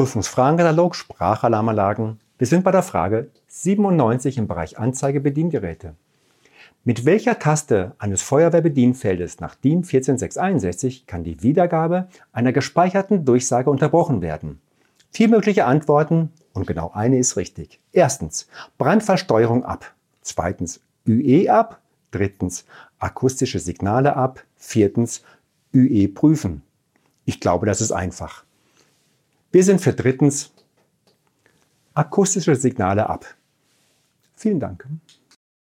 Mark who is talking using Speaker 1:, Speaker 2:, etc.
Speaker 1: Prüfungsfragenkatalog Sprachalarmanlagen. Wir sind bei der Frage 97 im Bereich Anzeige Bediengeräte. Mit welcher Taste eines Feuerwehrbedienfeldes nach DIN 14661 kann die Wiedergabe einer gespeicherten Durchsage unterbrochen werden? Vier mögliche Antworten und genau eine ist richtig. Erstens Brandversteuerung ab. Zweitens UE ab. Drittens akustische Signale ab. Viertens UE prüfen. Ich glaube, das ist einfach. Wir sind für drittens akustische Signale ab. Vielen Dank.